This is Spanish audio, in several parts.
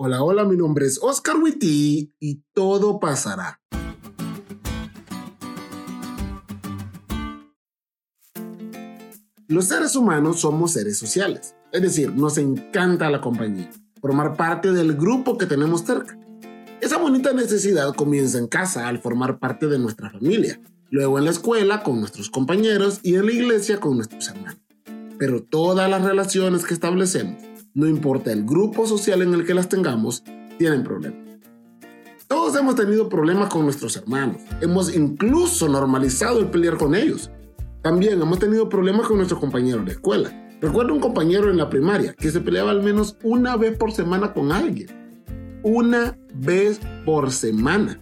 Hola, hola, mi nombre es Oscar Witty y todo pasará. Los seres humanos somos seres sociales, es decir, nos encanta la compañía, formar parte del grupo que tenemos cerca. Esa bonita necesidad comienza en casa al formar parte de nuestra familia, luego en la escuela con nuestros compañeros y en la iglesia con nuestros hermanos. Pero todas las relaciones que establecemos, no importa el grupo social en el que las tengamos, tienen problemas. Todos hemos tenido problemas con nuestros hermanos, hemos incluso normalizado el pelear con ellos también hemos tenido problemas con nuestros compañeros de escuela. Recuerdo un compañero en la primaria que se peleaba al menos una vez por semana con alguien. Una vez por semana.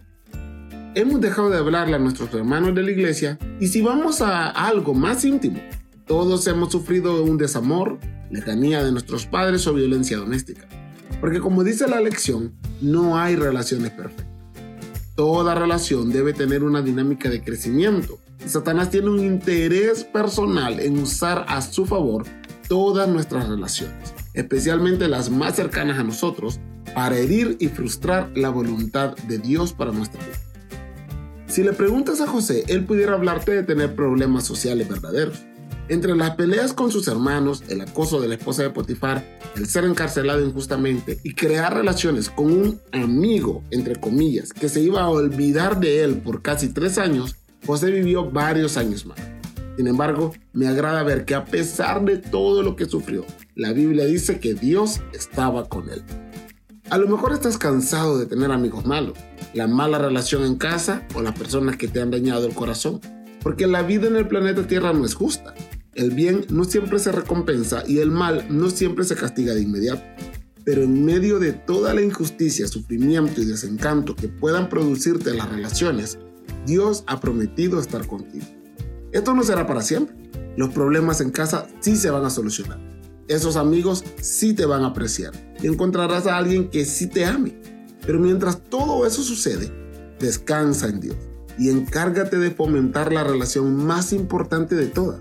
Hemos dejado de hablarle a nuestros hermanos de la iglesia y si vamos a algo más íntimo, todos hemos sufrido un desamor, lejanía de nuestros padres o violencia doméstica. Porque como dice la lección, no hay relaciones perfectas. Toda relación debe tener una dinámica de crecimiento Satanás tiene un interés personal en usar a su favor todas nuestras relaciones, especialmente las más cercanas a nosotros, para herir y frustrar la voluntad de Dios para nuestra vida. Si le preguntas a José, él pudiera hablarte de tener problemas sociales verdaderos. Entre las peleas con sus hermanos, el acoso de la esposa de Potifar, el ser encarcelado injustamente y crear relaciones con un amigo, entre comillas, que se iba a olvidar de él por casi tres años, José vivió varios años más. Sin embargo, me agrada ver que a pesar de todo lo que sufrió, la Biblia dice que Dios estaba con él. A lo mejor estás cansado de tener amigos malos, la mala relación en casa o las personas que te han dañado el corazón, porque la vida en el planeta Tierra no es justa. El bien no siempre se recompensa y el mal no siempre se castiga de inmediato. Pero en medio de toda la injusticia, sufrimiento y desencanto que puedan producirte las relaciones, Dios ha prometido estar contigo. Esto no será para siempre. Los problemas en casa sí se van a solucionar. Esos amigos sí te van a apreciar y encontrarás a alguien que sí te ame. Pero mientras todo eso sucede, descansa en Dios y encárgate de fomentar la relación más importante de todas,